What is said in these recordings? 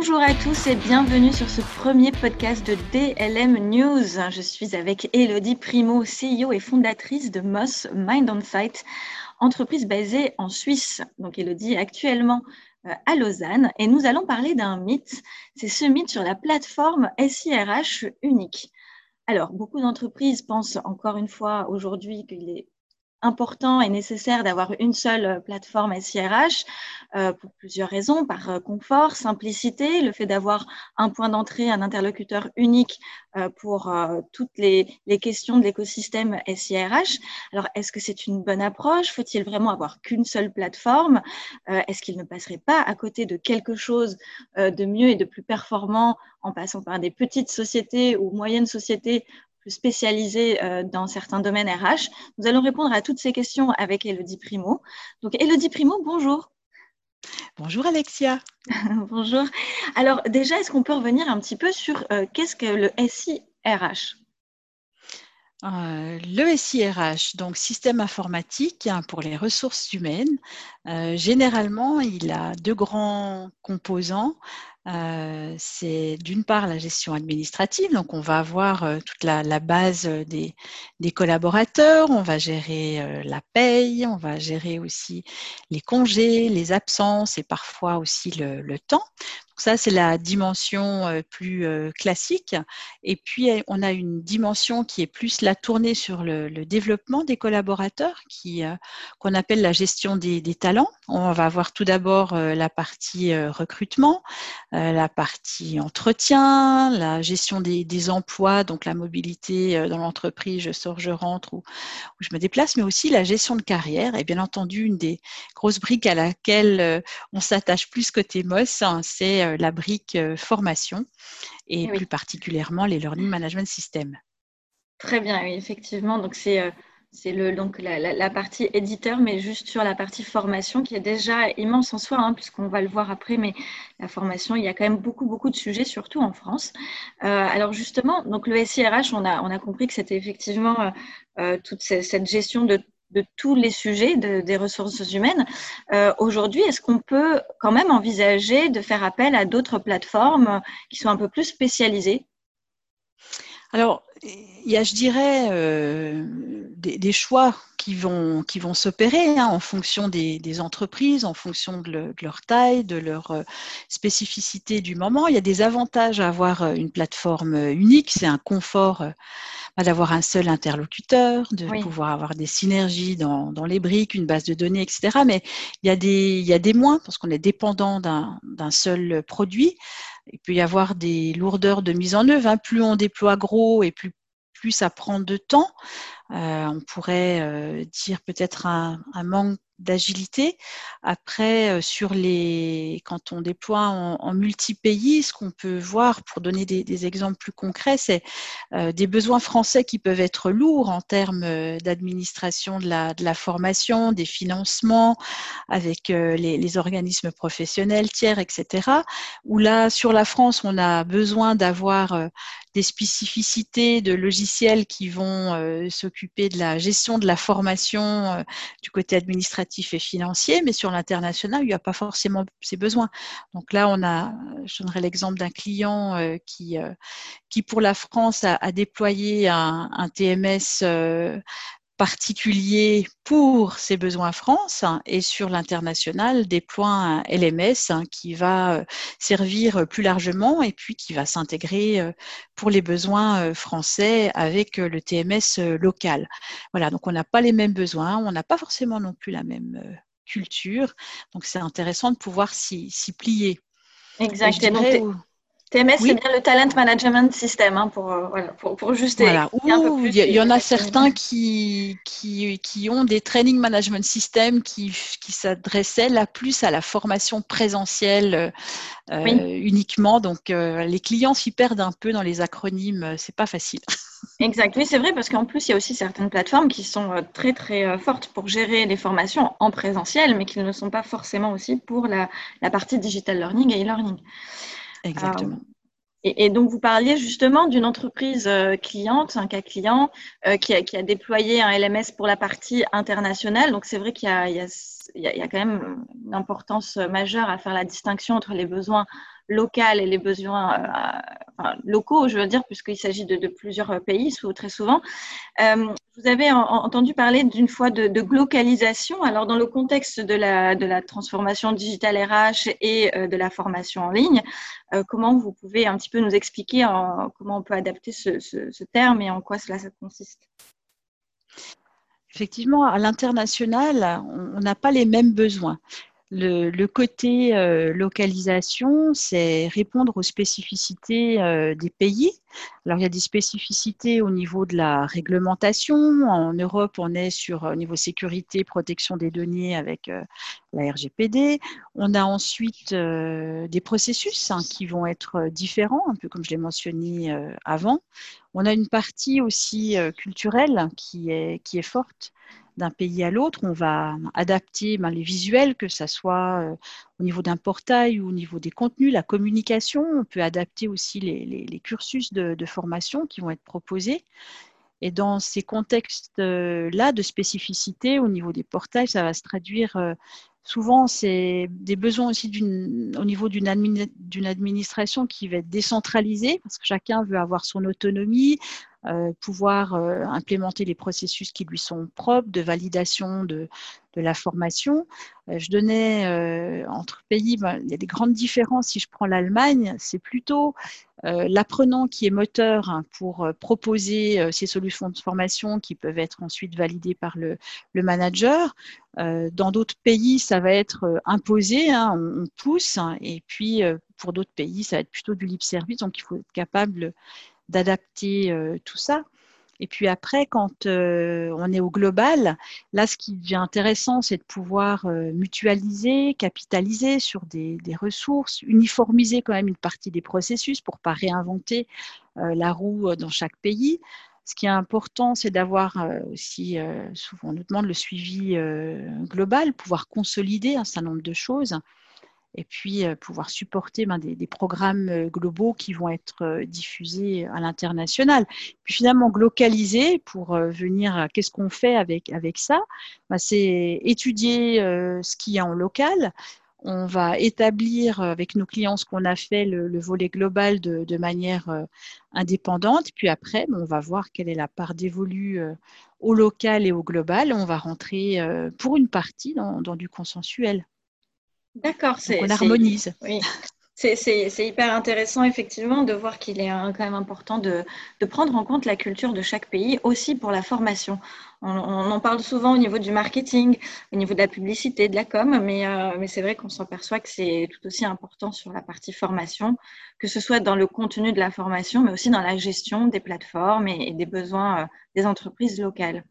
Bonjour à tous et bienvenue sur ce premier podcast de DLM News. Je suis avec Elodie Primo, CEO et fondatrice de Moss Mind on Site, entreprise basée en Suisse. Donc Elodie est actuellement euh, à Lausanne et nous allons parler d'un mythe. C'est ce mythe sur la plateforme SIRH unique. Alors, beaucoup d'entreprises pensent encore une fois aujourd'hui qu'il est important et nécessaire d'avoir une seule euh, plateforme SIRH euh, pour plusieurs raisons, par euh, confort, simplicité, le fait d'avoir un point d'entrée, un interlocuteur unique pour toutes les, les, questions de l'écosystème SIRH. Alors, est-ce que c'est une bonne approche? Faut-il vraiment avoir qu'une seule plateforme? Est-ce qu'il ne passerait pas à côté de quelque chose de mieux et de plus performant en passant par des petites sociétés ou moyennes sociétés spécialisée euh, dans certains domaines RH. Nous allons répondre à toutes ces questions avec Elodie Primo. Donc, Elodie Primo, bonjour. Bonjour Alexia. bonjour. Alors déjà, est-ce qu'on peut revenir un petit peu sur euh, qu'est-ce que le SIRH euh, le SIRH, donc système informatique hein, pour les ressources humaines, généralement, il a deux grands composants. Euh, c'est d'une part la gestion administrative, donc on va avoir euh, toute la, base euh, des, collaborateurs, on va gérer la paye, on va gérer aussi les congés, les absences et parfois aussi le temps ça, c'est la dimension plus classique. Et puis, euh, on a une dimension qui est plus la tournée sur le, développement des collaborateurs, qui qu'on appelle la gestion des, talents. On va avoir tout d'abord la partie recrutement, la partie entretien, la gestion des, emplois, donc la mobilité dans l'entreprise, je sors, je rentre ou, je me déplace, mais aussi la gestion de carrière. Et bien entendu, une des grosses briques à laquelle on s'attache plus côté MOS, hein, c'est euh, la brique euh, formation et plus particulièrement les Learning Management Systems. Très bien, oui, effectivement. Donc, c'est euh, c'est le, donc la, partie éditeur, mais juste sur la partie formation qui est déjà immense en soi, hein, puisqu'on va le voir après, mais la formation, il y a quand même beaucoup, beaucoup de sujets, surtout en France. alors justement, donc le SIRH, on a, compris que c'était effectivement toute cette gestion de tous les sujets des ressources humaines. Euh, aujourd'hui, est-ce qu'on peut quand même envisager de faire appel à d'autres plateformes qui sont un peu plus spécialisées? Alors, il y a, je dirais, euh, des, choix qui vont, qui vont s'opérer hein, en fonction des, entreprises, en fonction de, leur taille, de leur euh, spécificité du moment. Il y a des avantages à avoir une plateforme unique, c'est un confort d'avoir un seul interlocuteur, de pouvoir avoir des synergies dans, les briques, une base de données, etc. Mais il y a des, il y a des moins parce qu'on est dépendant d'un seul produit. Il peut y avoir des lourdeurs de mise en œuvre. Hein. Plus on déploie gros et plus plus ça prend de temps. Euh, on pourrait euh, dire peut-être un, manque d'agilité. Après, euh, sur les, quand on déploie en, multi-pays, ce qu'on peut voir, pour donner des, exemples plus concrets, c'est des besoins français qui peuvent être lourds en termes d'administration de la, formation, des financements avec les, organismes professionnels, tiers, etc. Où là, sur la France, on a besoin d'avoir des spécificités de logiciels qui vont euh, de la gestion de la formation euh, du côté administratif et financier, mais sur l'international, il n'y a pas forcément ces besoins. Donc là, on a, je donnerai l'exemple d'un client euh, qui, qui, pour la France, a, déployé un TMS particulier pour ses besoins France et sur l'international déploie un LMS qui va euh, servir plus largement et puis qui va s'intégrer euh, pour les besoins euh, français avec le TMS local. Voilà, donc on n'a pas les mêmes besoins, on n'a pas forcément non plus la même culture, donc c'est intéressant de pouvoir s'y plier. Exactement. TMS, c'est bien le Talent Management System, hein, pour, euh, voilà, pour, pour, juste. Voilà. Il y, en a certains qui, qui, qui, ont des Training Management Systems qui, qui s'adressaient là plus à la formation présentielle euh, uniquement. Donc, euh, les clients s'y perdent un peu dans les acronymes. C'est pas facile. Exact. Oui, c'est vrai, parce qu'en plus, il y a aussi certaines plateformes qui sont très, très fortes pour gérer les formations en présentiel, mais qui ne le sont pas forcément aussi pour la, la partie digital learning et e-learning. Exactement. Euh, et, donc, vous parliez justement d'une entreprise euh, cliente, un cas client, euh, qui, a, déployé un LMS pour la partie internationale. Donc, c'est vrai qu'il y, a quand même une importance majeure à faire la distinction entre les besoins locales et les besoins locaux, je veux dire, puisqu'il s'agit de, plusieurs pays très souvent. vous avez entendu parler d'une fois de, de, glocalisation. Alors, dans le contexte de la, transformation digitale RH et de la formation en ligne, comment vous pouvez un petit peu nous expliquer comment on peut adapter ce terme et en quoi cela consiste? Effectivement, à l'international, on n'a pas les mêmes besoins. Le, côté euh, localisation, c'est répondre aux spécificités euh, des pays. Alors, il y a des spécificités au niveau de la réglementation. En Europe, on est sur au niveau sécurité, protection des données avec euh, la RGPD. On a ensuite des processus hein, qui vont être différents, un peu comme je l'ai mentionné avant. On a une partie aussi culturelle qui est, qui est forte d'un pays à l'autre. On va adapter ben, les visuels, que ce soit euh, au niveau d'un portail ou au niveau des contenus, la communication. On peut adapter aussi les, cursus de, formation qui vont être proposés. Et dans ces contextes-là de spécificité, au niveau des portails, ça va se traduire euh, souvent, c'est des besoins aussi au niveau d'une administration qui va être décentralisée, parce que chacun veut avoir son autonomie, euh, pouvoir euh, implémenter les processus qui lui sont propres de validation de, de la formation. Euh, je donnais entre pays, ben, il y a des grandes différences. Si je prends l'Allemagne, c'est plutôt l'apprenant qui est moteur hein, pour proposer ces solutions de formation qui peuvent être ensuite validées par le, le manager. dans d'autres pays, ça va être imposé, hein, on, pousse, hein, et puis pour d'autres pays, ça va être plutôt du libre service, donc il faut être capable d'adapter euh, tout ça. Et puis après, quand euh, on est au global, là, ce qui devient intéressant, c'est de pouvoir euh, mutualiser, capitaliser sur des, ressources, uniformiser quand même une partie des processus pour pas réinventer la roue dans chaque pays. Ce qui est important, c'est d'avoir aussi, souvent on nous demande le suivi global, pouvoir consolider un certain nombre de choses et puis euh, pouvoir supporter ben, des, programmes euh, globaux qui vont être euh, diffusés à l'international. Puis finalement, localiser pour venir, qu'est-ce qu'on fait avec, avec ça? Ben, C'est étudier ce qu'il y a en local. On va établir avec nos clients ce qu'on a fait, le, volet global de, manière indépendante. Puis après, ben, on va voir quelle est la part dévolue au local et au global. On va rentrer pour une partie dans du consensuel. D'accord, c'est. On harmonise. Oui. C'est hyper intéressant, effectivement, de voir qu'il est quand même important de, prendre en compte la culture de chaque pays, aussi pour la formation. On, en parle souvent au niveau du marketing, au niveau de la publicité, de la com, mais, euh, mais c'est vrai qu'on s'aperçoit que c'est tout aussi important sur la partie formation, que ce soit dans le contenu de la formation, mais aussi dans la gestion des plateformes et, des besoins euh, des entreprises locales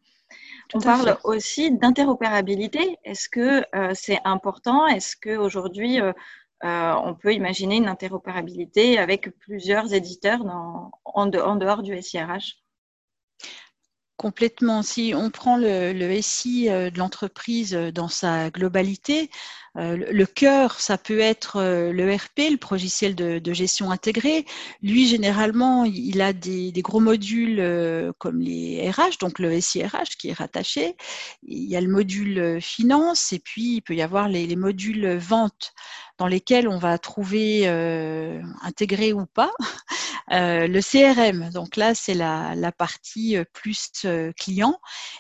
on parle aussi d'interopérabilité. Est-ce que euh, c'est important? Est-ce qu'aujourd'hui, euh, euh, on peut imaginer une interopérabilité avec plusieurs éditeurs en, dehors du SIRH Complètement. Si on prend le, SI de l'entreprise dans sa globalité, le cœur, ça peut être le RP, le logiciel de, gestion intégrée. Lui, généralement, il a des, gros modules comme les RH, donc le SIRH qui est rattaché. Il y a le module finance et puis il peut y avoir les, les modules vente dans lesquels on va trouver euh, intégré ou pas euh, le CRM. Donc là, c'est la, la, partie euh, plus euh, client.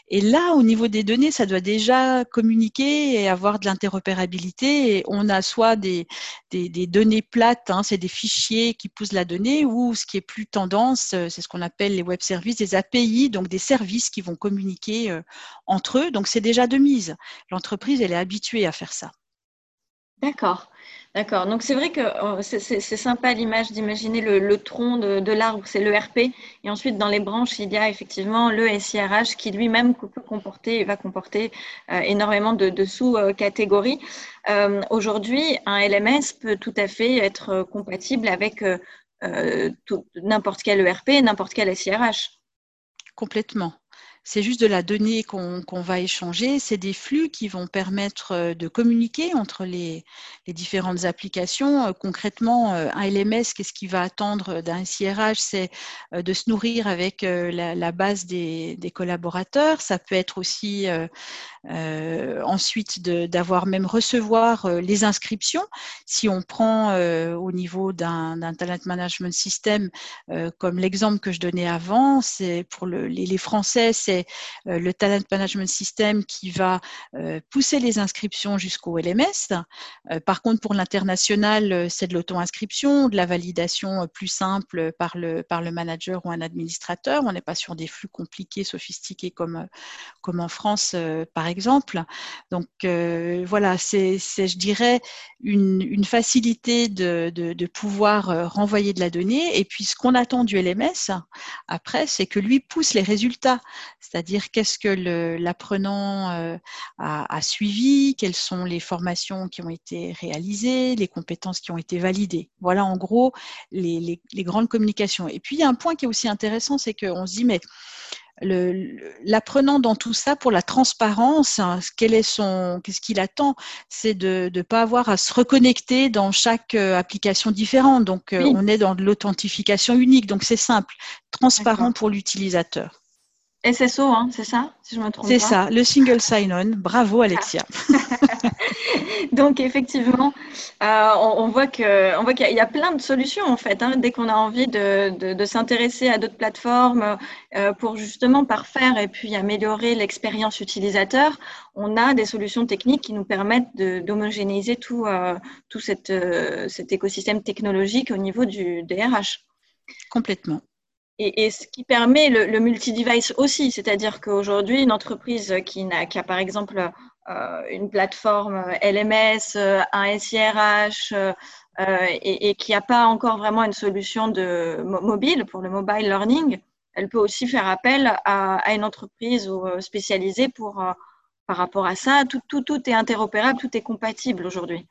Et là, au niveau des données, ça doit déjà communiquer et avoir de l'interopérabilité. Et on a soit des, des, des données plates, hein, c'est des fichiers qui poussent la donnée, ou ce qui est plus tendance, c'est ce qu'on appelle les web services, des API, donc des services qui vont communiquer entre eux. Donc c'est déjà de mise. L'entreprise, elle est habituée à faire ça. D'accord. D'accord. Donc c'est vrai que oh, c'est sympa l'image d'imaginer le, tronc de, l'arbre, c'est le RP, et ensuite dans les branches il y a effectivement le SIRH qui lui-même peut comporter, va comporter euh, énormément de, sous-catégories. Euh, aujourd'hui, un LMS peut tout à fait être compatible avec euh, n'importe quel ERP, n'importe quel SIRH. Complètement c'est juste de la donnée qu'on va échanger. C'est des flux qui vont permettre euh, de communiquer entre les, différentes applications. Euh, concrètement, euh, un LMS, qu'est-ce qu'il va attendre d'un SIRH C'est de se nourrir avec la, base des, collaborateurs. Ça peut être aussi ensuite d'avoir même recevoir les inscriptions. Si on prend au niveau d'un talent management system, comme l'exemple que je donnais avant, c'est pour le, les, les, Français, c'est le talent management system qui va pousser les inscriptions jusqu'au LMS. par contre, pour l'international, c'est de l'auto-inscription, de la validation plus simple par le, par le manager ou un administrateur. On n'est pas sur des flux compliqués, sophistiqués comme, comme en France, par exemple. Donc voilà, c'est, je dirais, une, facilité de, de, pouvoir renvoyer de la donnée. Et puis, ce qu'on attend du LMS, après, c'est que lui pousse les résultats. C'est-à-dire, qu'est-ce que l'apprenant a, a suivi, quelles sont les formations qui ont été réalisées, les compétences qui ont été validées? Voilà, en gros, les, les, les grandes communications. Et puis, il y a un point qui est aussi intéressant, c'est qu'on se dit, mais l'apprenant dans tout ça pour la transparence, hein, quel est son, qu'est-ce qu'il attend, c'est de ne pas avoir à se reconnecter dans chaque euh, application différente. Donc, euh, on est dans de l'authentification unique. Donc, c'est simple, transparent pour l'utilisateur. SSO, hein, c'est ça, si je me trompe C'est ça, le single sign-on. Bravo, Alexia. Donc effectivement, euh, on, voit que, on voit qu'il y, a plein de solutions en fait. Hein, dès qu'on a envie de, s'intéresser à d'autres plateformes euh, pour justement parfaire et puis améliorer l'expérience utilisateur, on a des solutions techniques qui nous permettent d'homogénéiser tout, euh, tout cet écosystème technologique au niveau du DRH. Complètement. Et, ce qui permet le, le multi-device aussi, c'est-à-dire qu'aujourd'hui, une entreprise qui, a, par exemple euh, une plateforme LMS, euh, un SIRH euh, et, qui n'a pas encore vraiment une solution de mobile pour le mobile learning, elle peut aussi faire appel à, une entreprise spécialisée pour, par rapport à ça. Tout, tout est interopérable, tout est compatible aujourd'hui.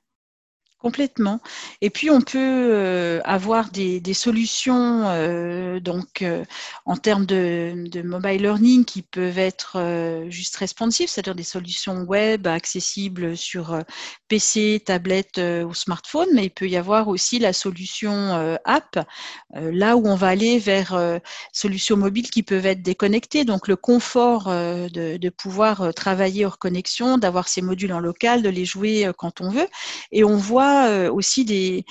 Et puis on peut euh, avoir des, solutions euh, donc euh, en termes de, mobile learning qui peuvent être juste responsive, c'est-à-dire des solutions web accessibles sur PC, tablette ou smartphone, mais il peut y avoir aussi la solution app, là où on va aller vers solutions mobiles qui peuvent être déconnectées. Donc le confort de, de, pouvoir travailler hors connexion, d'avoir ces modules en local, de les jouer quand on veut. Et on voit euh, aussi des,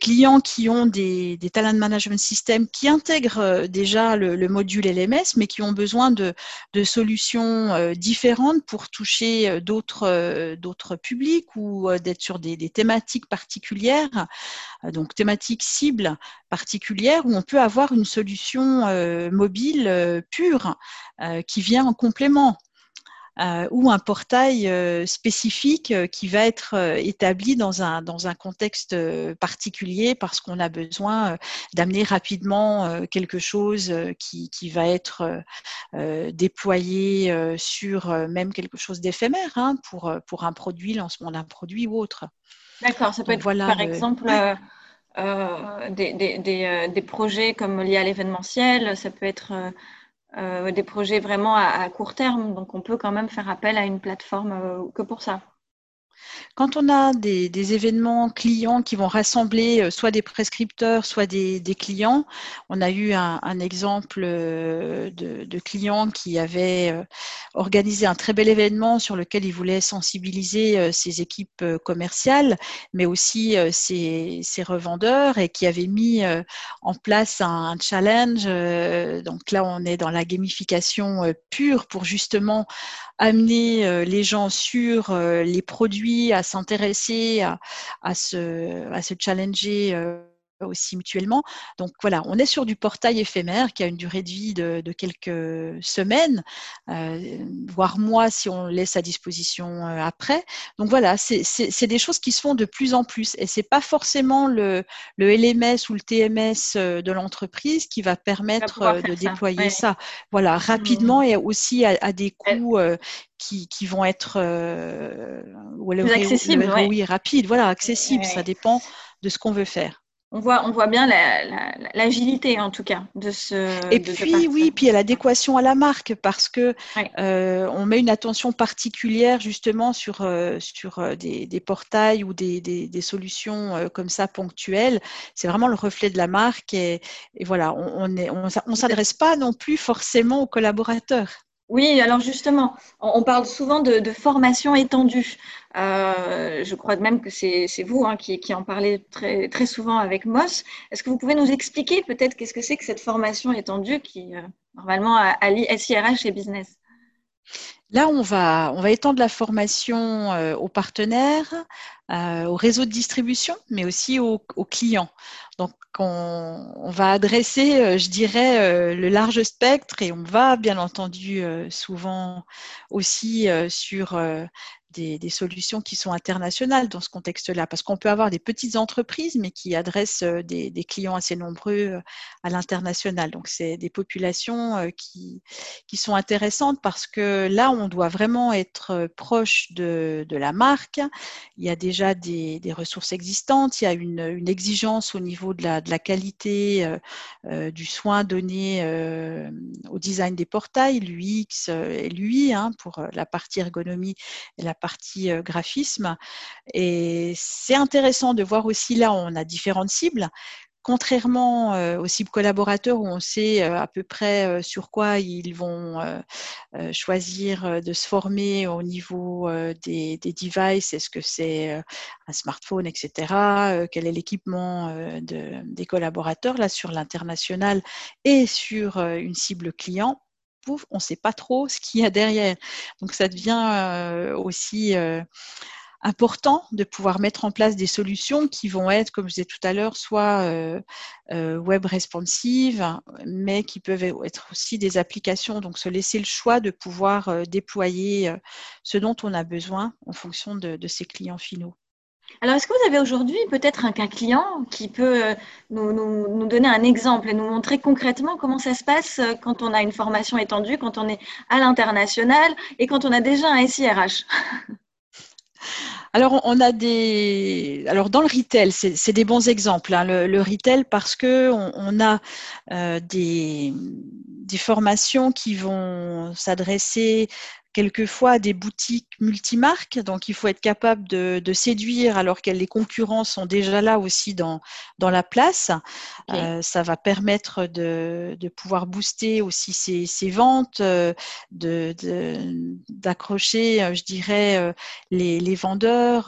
clients qui ont des, talent management systems qui intègrent euh, déjà le, module LMS, mais qui ont besoin de, solutions euh, différentes pour toucher d'autres publics ou d'être sur des, thématiques particulières, donc thématiques cibles particulières où on peut avoir une solution mobile pure qui vient en complément. Euh, ou un portail euh, spécifique euh, qui va être établi dans un, dans un contexte particulier parce qu'on a besoin d'amener rapidement quelque chose qui, qui va être déployé sur même quelque chose d'éphémère hein, pour, pour un produit, lancement d'un produit ou autre. D'accord, ça peut être par exemple des, des, des, des, projets comme liés à l'événementiel, ça peut être euh, des projets vraiment à, court terme. Donc, on peut quand même faire appel à une plateforme euh, que pour ça. Quand on a des, événements clients qui vont rassembler euh, soit des prescripteurs, soit des, clients, on a eu un, exemple euh, de, clients qui avaient euh, organisé un très bel événement sur lequel ils voulaient sensibiliser ses équipes commerciales, mais aussi ses, revendeurs et qui avaient mis en place un, challenge. Donc là, on est dans la gamification pure pour justement amener les gens sur les produits, à s'intéresser, à, à, se, se challenger euh, aussi mutuellement. Donc voilà, on est sur du portail éphémère qui a une durée de vie de, quelques semaines, euh, voire mois si on laisse à disposition euh, après. Donc voilà, c'est des choses qui se font de plus en plus et c'est pas forcément le, le, LMS ou le TMS de l'entreprise qui va permettre de déployer ça. Voilà, mmh. rapidement et aussi à, des coûts qui, qui, vont être euh, accessibles, oui, rapide, voilà, accessible. Ça dépend de ce qu'on veut faire. On voit, on voit bien l'agilité en tout cas de ce. Et puis oui, puis il y a l'adéquation à la marque parce que euh, on met une attention particulière justement sur euh, sur euh, des, des, portails ou des, des, des solutions comme ça ponctuelles. C'est vraiment le reflet de la marque et, et voilà, on, on, on s'adresse pas non plus forcément aux collaborateurs. Oui, alors justement, on parle souvent de, formation étendue. Euh, je crois même que c'est vous hein, qui, en parlez très, très souvent avec Moss. Est-ce que vous pouvez nous expliquer peut-être qu'est-ce que c'est que cette formation étendue qui, euh, normalement, allie SIRH et business? Là, on va, on va étendre la formation euh, aux partenaires, euh, au réseau de distribution, mais aussi aux, clients. Donc, on, va adresser, euh, je dirais, le large spectre et on va, bien entendu, souvent aussi sur des, solutions qui sont internationales dans ce contexte-là, parce qu'on peut avoir des petites entreprises, mais qui adressent euh, des, clients assez nombreux euh, à l'international. Donc, c'est des populations euh, qui, qui sont intéressantes parce que là, on doit vraiment être proche de, de la marque. Il y a déjà des, des ressources existantes, il y a une, exigence au niveau de la, de la qualité du soin donné au design des portails, l'UX et l'UI hein, pour la partie ergonomie et la partie euh, graphisme. Et c'est intéressant de voir aussi là, on a différentes cibles. Contrairement euh, aux cibles collaborateurs où on sait euh, à peu près sur quoi ils vont choisir de se former au niveau des, devices, est-ce que c'est un smartphone, etc., quel est l'équipement des collaborateurs, là sur l'international et sur une cible client, on ne sait pas trop ce qu'il y a derrière. Donc ça devient euh, aussi euh, important de pouvoir mettre en place des solutions qui vont être, comme je disais tout à l'heure, soit euh, web responsive, mais qui peuvent être aussi des applications. Donc se laisser le choix de pouvoir déployer ce dont on a besoin en fonction de, de ses clients finaux. Alors, est-ce que vous avez aujourd'hui peut-être un, client qui peut euh, nous, donner un exemple et nous montrer concrètement comment ça se passe euh, quand on a une formation étendue, quand on est à l'international et quand on a déjà un SIRH alors, on a des. Alors, dans le retail, c'est des bons exemples. Hein. Le, retail, parce que on, a euh, des, des formations qui vont s'adresser quelquefois des boutiques multimarques, donc il faut être capable de, séduire alors que les concurrents sont déjà là aussi dans, dans la place. Euh, ça va permettre de, de, pouvoir booster aussi ces, ventes, euh, d'accrocher, de, euh, je dirais, les, les vendeurs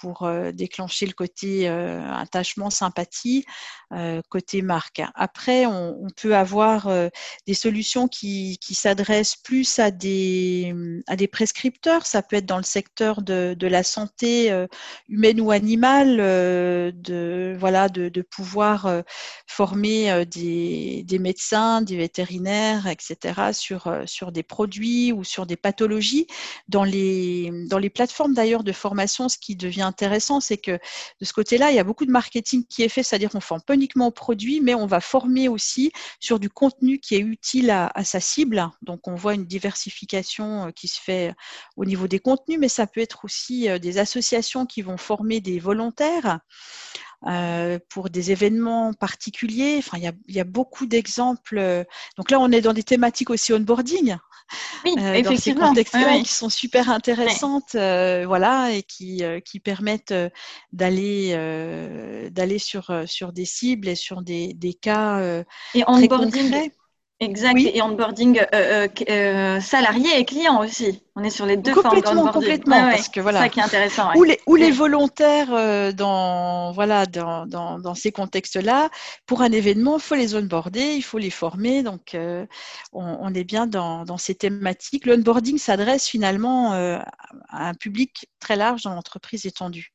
pour déclencher le côté attachement, sympathie, côté marque. Après, on, on peut avoir des solutions qui, qui s'adressent plus à des à des prescripteurs. Ça peut être dans le secteur de, la santé euh, humaine ou animale, euh, de, voilà, de, pouvoir euh, former des, médecins, des vétérinaires, etc., sur, sur des produits ou sur des pathologies. Dans les, dans les plateformes d'ailleurs de formation, ce qui devient intéressant, c'est que de ce côté-là, il y a beaucoup de marketing qui est fait, c'est-à-dire qu'on ne forme pas uniquement aux produits, mais on va former aussi sur du contenu qui est utile à sa cible. Donc, on voit une diversification euh, qui se fait euh, au niveau des contenus, mais ça peut être aussi euh, des associations qui vont former des volontaires pour des événements particuliers. Enfin, il y a, beaucoup d'exemples. Donc là, on est dans des thématiques aussi onboarding. Oui, effectivement. Dans ces qui sont super intéressantes, voilà, et qui, qui permettent d'aller d'aller sur sur des cibles et sur des, des cas et très concrets. Exact. Et onboarding euh, euh, euh, salarié et client aussi. On est sur les deux formes d'onboarding. Complètement, parce que voilà. C'est ça qui est intéressant. Ou les, ou les volontaires dans voilà dans, dans, dans ces contextes-là, pour un événement, il faut les onboarder, il faut les former. Donc, on, on, est bien dans, dans ces thématiques. L'onboarding s'adresse finalement à un public très large dans l'entreprise étendue.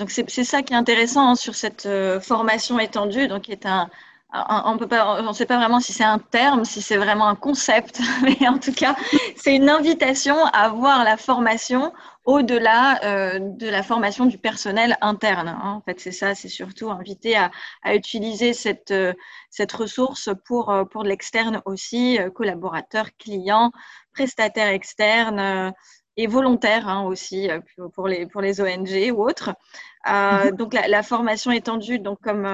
Donc, c'est ça qui est intéressant hein, sur cette formation étendue, donc qui est un on peut pas, on ne sait pas vraiment si c'est un terme, si c'est vraiment un concept, mais en tout cas, c'est une invitation à voir la formation au-delà euh, de la formation du personnel interne. Hein. En fait, c'est ça, c'est surtout inviter à, utiliser cette, euh, cette ressource pour, euh, pour l'externe aussi, collaborateurs, clients, prestataires externes et volontaires hein, aussi pour les, pour les ONG ou autres. Mm-hmm. Donc, la, la, formation étendue, donc comme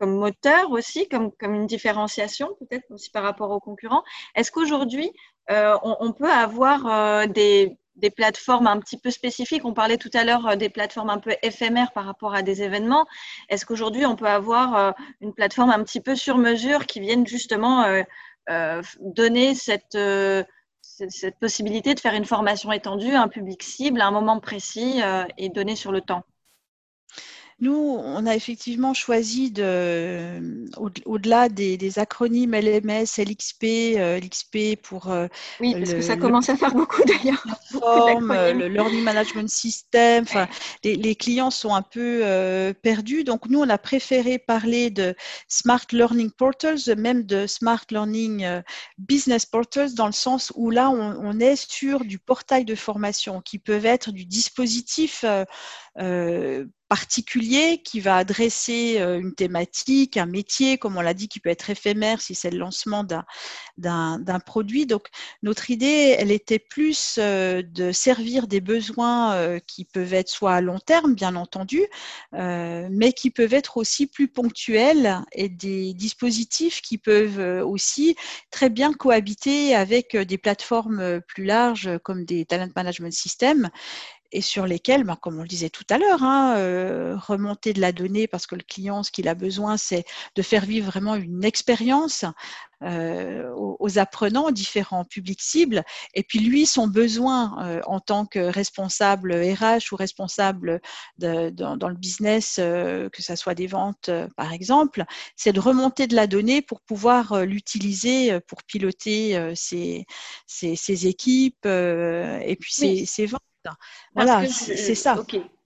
comme moteur aussi, comme, comme une différenciation peut-être aussi par rapport aux concurrents. Est-ce qu'aujourd'hui, euh, on, peut avoir euh, des, des, plateformes un petit peu spécifiques? On parlait tout à l'heure euh, des plateformes un peu éphémères par rapport à des événements. Est-ce qu'aujourd'hui, on peut avoir une plateforme un petit peu sur mesure qui vienne justement donner cette, cette possibilité de faire une formation étendue à un public cible à un moment précis et donné sur le temps? Nous, on a effectivement choisi de, au-delà des, acronymes LMS, LXP, euh, LXP pour. Euh, oui, parce que ça commence à faire beaucoup d'ailleurs. le Learning Management System. Enfin, les, clients sont un peu euh, perdus. Donc, nous, on a préféré parler de Smart Learning Portals, même de Smart Learning Business Portals, dans le sens où là, on, on, est sur du portail de formation qui peuvent être du dispositif particulier qui va adresser euh, une thématique, un métier, comme on l'a dit, qui peut être éphémère si c'est le lancement d'un produit. Donc, notre idée, elle était plus euh, de servir des besoins euh, qui peuvent être soit à long terme, bien entendu, mais qui peuvent être aussi plus ponctuels et des dispositifs qui peuvent aussi très bien cohabiter avec des plateformes plus larges comme des talent management systems et sur lesquels, ben, comme on le disait tout à l'heure, hein, euh, remonter de la donnée parce que le client, ce qu'il a besoin, c'est de faire vivre vraiment une expérience euh, aux, apprenants, différents publics cibles. Et puis lui, son besoin euh, en tant que responsable RH ou responsable de, dans, le business, que ce soit des ventes par exemple, c'est de remonter de la donnée pour pouvoir l'utiliser pour piloter ses, ses, équipes et puis ses ventes. Voilà, c'est ça.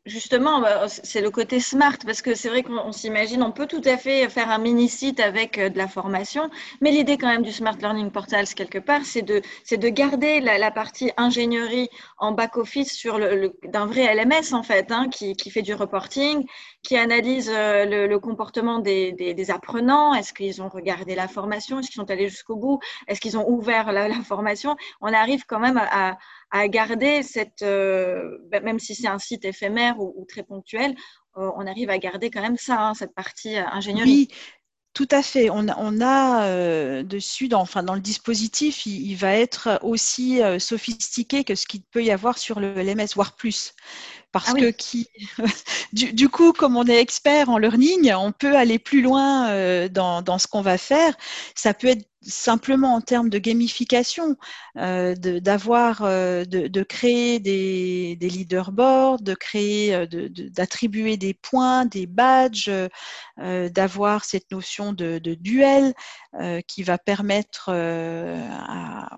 Justement, bah, c'est le côté smart parce que c'est vrai qu'on s'imagine, on peut tout à fait faire un mini site avec euh, de la formation, mais l'idée quand même du Smart Learning Portal quelque part, c'est de, c'est de garder la, partie ingénierie en back office sur le, d'un vrai LMS en fait, hein, qui, qui, fait du reporting, qui analyse euh, le, comportement des, des, apprenants. Est-ce qu'ils ont regardé la formation? Est-ce qu'ils sont allés jusqu'au bout? Est-ce qu'ils ont ouvert la, formation? On arrive quand même à, à garder cette, euh, ben, même si c'est un site éphémère ou, très ponctuel, euh, on arrive à garder quand même ça, hein, cette partie euh, ingénierie. Oui. Tout à fait. On, a dessus, dans, enfin, dans le dispositif, il, va être aussi sophistiqué que ce qu'il peut y avoir sur le LMS, voire plus. Parce ah que qui, du, du, coup, comme on est expert en learning, on peut aller plus loin dans, dans ce qu'on va faire. Ça peut être simplement en termes de gamification, euh, d'avoir, euh, de, de, créer des, des leaderboards, de créer, euh, d'attribuer des points, des badges, euh, d'avoir cette notion de, de duel euh, qui va permettre à,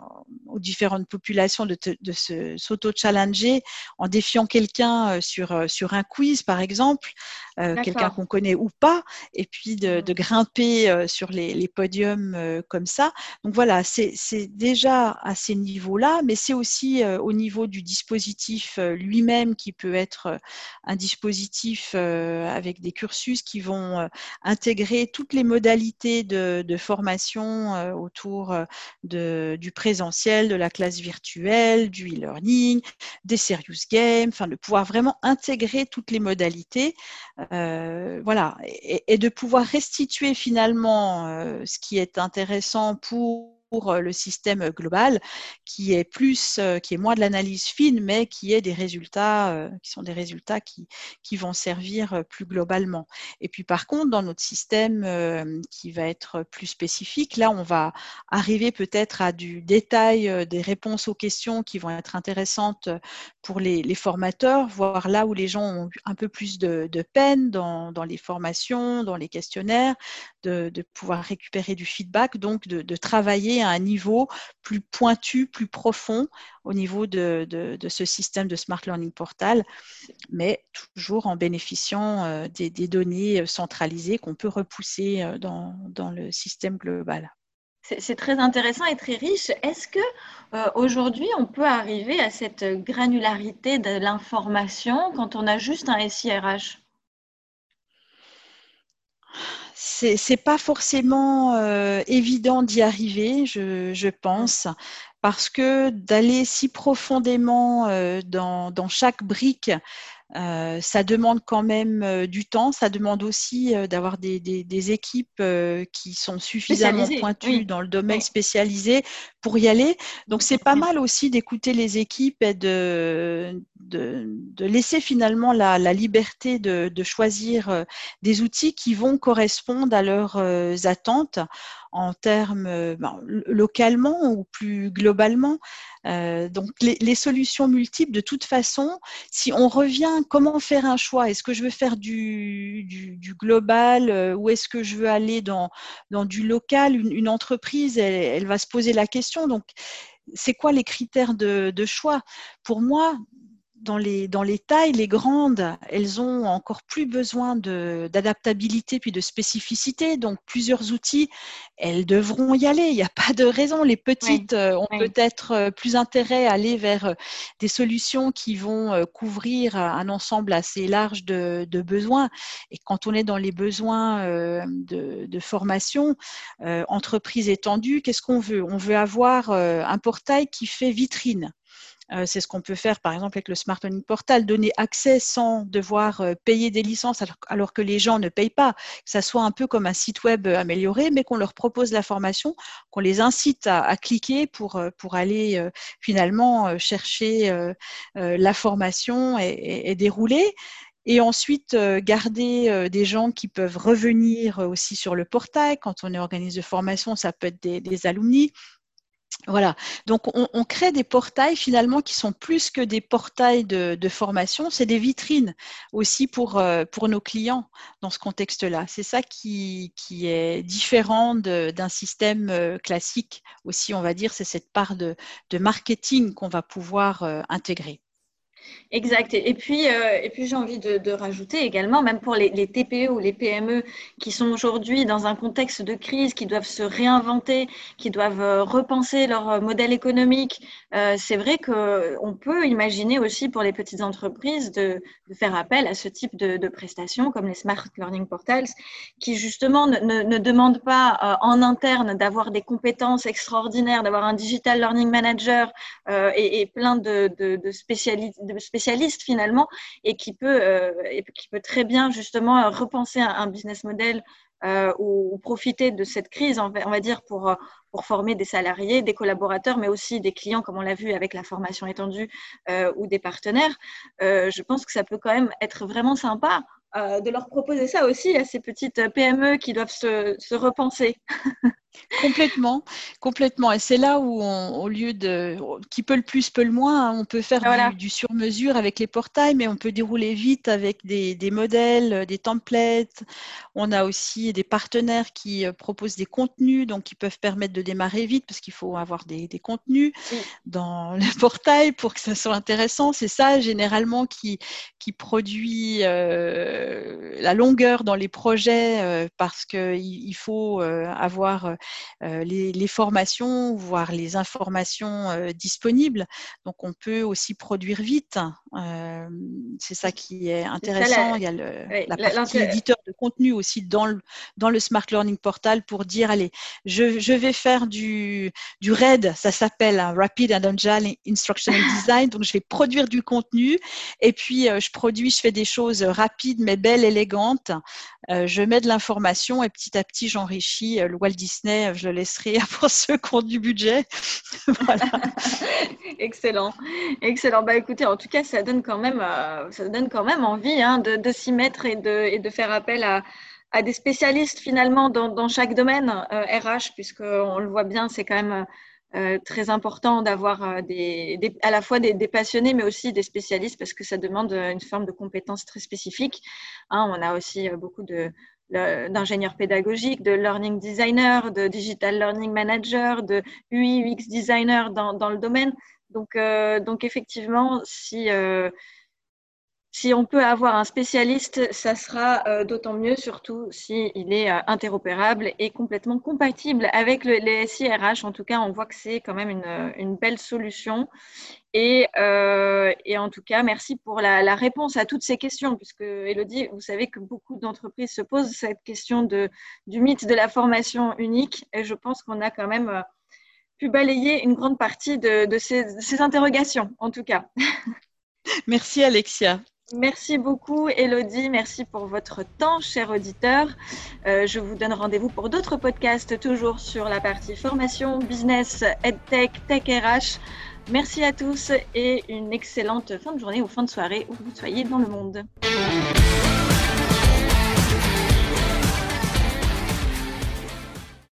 différentes populations de, de s'auto-challenger en défiant quelqu'un sur, sur un quiz, par exemple, quelqu'un qu'on connaît ou pas, et puis de, de grimper sur les, les podiums comme ça. Donc voilà, c'est déjà à ces niveaux-là, mais c'est aussi euh, au niveau du dispositif euh, lui-même qui peut être euh, un dispositif avec des cursus qui vont intégrer toutes les modalités de, formation autour du présentiel, de la classe virtuelle, du e-learning, des serious games, enfin de pouvoir vraiment intégrer toutes les modalités, voilà, et, de pouvoir restituer finalement ce qui est intéressant pour euh, le système global, qui est plus, euh, qui est moins de l'analyse fine, mais qui est des résultats, euh, qui sont des résultats qui, qui vont servir plus globalement. Et puis par contre, dans notre système qui va être plus spécifique, là, on va arriver peut-être à du détail des réponses aux questions qui vont être intéressantes pour les, formateurs, voir là où les gens ont un peu plus de, de peine dans, dans, les formations, dans les questionnaires, de, de pouvoir récupérer du feedback, donc de, de travailler à un niveau plus pointu, plus profond au niveau de, ce système de Smart Learning Portal, mais toujours en bénéficiant euh, des, données euh, centralisées qu'on peut repousser euh, dans, le système global. C'est très intéressant et très riche. Est-ce que aujourd'hui on peut arriver à cette granularité de l'information quand on a juste un SIRH c'est pas forcément euh, évident d'y arriver, je, pense, parce que d'aller si profondément euh, dans, chaque brique, euh, ça demande quand même du temps. Ça demande aussi d'avoir des, équipes qui sont suffisamment pointues dans le domaine spécialisé pour y aller. Donc c'est pas mal aussi d'écouter les équipes et de de, laisser finalement la, liberté de, choisir euh, des outils qui vont correspondre à leurs euh, attentes en termes ben, localement ou plus globalement. donc les, solutions multiples, de toute façon, si on revient, comment faire un choix? Est-ce que je veux faire du, du, global ou est-ce que je veux aller dans, dans du local? Une, entreprise, elle, elle, va se poser la question. Donc c'est quoi les critères de, choix? Pour moi, dans les, dans les tailles, les grandes, elles ont encore plus besoin d'adaptabilité puis de spécificité. Donc, plusieurs outils, elles devront y aller. Il n'y a pas de raison. Les petites euh, ont peut-être euh, plus intérêt à aller vers euh, des solutions qui vont couvrir un ensemble assez large de, besoins. Et quand on est dans les besoins de, de formation, entreprise étendue, qu'est-ce qu'on veut? On veut avoir un portail qui fait vitrine. Euh, c'est ce qu'on peut faire, par exemple, avec le Smart Learning Portal, donner accès sans devoir euh, payer des licences alors, que les gens ne payent pas, que ça soit un peu comme un site web euh, amélioré, mais qu'on leur propose la formation, qu'on les incite à, cliquer pour, aller finalement chercher la formation et, dérouler et ensuite garder des gens qui peuvent revenir aussi sur le portail. Quand on est organisme de formation, ça peut être des, des alumni. Voilà, donc on, crée des portails finalement qui sont plus que des portails de, formation, c'est des vitrines aussi pour, euh, pour nos clients dans ce contexte-là. C'est ça qui, est différent d'un système euh, classique aussi, on va dire, c'est cette part de, de marketing qu'on va pouvoir euh, intégrer. Exact. Et puis, euh, puis j'ai envie de, rajouter également, même pour les, TPE ou les PME qui sont aujourd'hui dans un contexte de crise, qui doivent se réinventer, qui doivent euh, repenser leur modèle économique, euh, c'est vrai qu'on peut imaginer aussi pour les petites entreprises de, faire appel à ce type de, prestations comme les Smart Learning Portals, qui justement ne, demandent pas en interne d'avoir des compétences extraordinaires, d'avoir un Digital Learning Manager et, plein de, spécialistes spécialiste finalement et qui peut, euh, qui peut très bien justement repenser un, business model euh, ou, profiter de cette crise, on va, dire, pour, pour former des salariés, des collaborateurs, mais aussi des clients, comme on l'a vu avec la formation étendue euh, ou des partenaires. je pense que ça peut quand même être vraiment sympa de leur proposer ça aussi à ces petites PME qui doivent se repenser. Complètement, complètement. Et c'est là où, au lieu de, qui peut le plus, peut le moins, hein, on peut faire du, sur-mesure avec les portails, mais on peut dérouler vite avec des, modèles, des templates. On a aussi des partenaires qui euh, proposent des contenus, donc qui peuvent permettre de démarrer vite parce qu'il faut avoir des, contenus dans le portail pour que ça soit intéressant. C'est ça généralement qui, qui produit euh, la longueur dans les projets euh, parce qu'il il faut avoir euh, les, formations, voire les informations euh, disponibles. Donc, on peut aussi produire vite. Euh, c'est ça qui est intéressant. Il y a la partie éditeur de contenu aussi dans le, dans le Smart Learning Portal pour dire, allez, je, je vais faire du, du RAID, ça s'appelle un Rapid and Agile Instructional Design. Donc, je vais produire du contenu et puis je produis, je fais des choses rapides mais belles, élégantes. je mets de l'information et petit à petit, j'enrichis le Walt Disney je le laisserai pour ceux qui ont du budget. excellent, excellent. Bah écoutez, en tout cas, ça donne quand même, euh, ça donne quand même envie hein, de, s'y mettre et de, faire appel à, des spécialistes finalement dans, chaque domaine RH, euh, puisqu'on le voit bien, c'est quand même euh, très important d'avoir à la fois des, passionnés, mais aussi des spécialistes, parce que ça demande une forme de compétences très spécifiques. Hein, on a aussi beaucoup de, d'ingénieur pédagogique, de learning designer, de digital learning manager, de UI UX designer dans, dans le domaine. Donc, euh, donc effectivement, si, euh, si on peut avoir un spécialiste, ça sera euh, d'autant mieux, surtout s'il il est interopérable et complètement compatible avec le, les SIRH. En tout cas, on voit que c'est quand même une, une belle solution. Euh, et, en tout cas, merci pour la, réponse à toutes ces questions, puisque Elodie, vous savez que beaucoup d'entreprises se posent cette question du mythe de la formation unique, et je pense qu'on a quand même euh, pu balayer une grande partie de, ces, interrogations, en tout cas. Merci Alexia. Merci beaucoup Elodie, merci pour votre temps, chers auditeurs. Euh, je vous donne rendez-vous pour d'autres podcasts, toujours sur la partie formation, business, EdTech, Tech RH. Merci à tous et une excellente fin de journée ou fin de soirée où vous soyez dans le monde.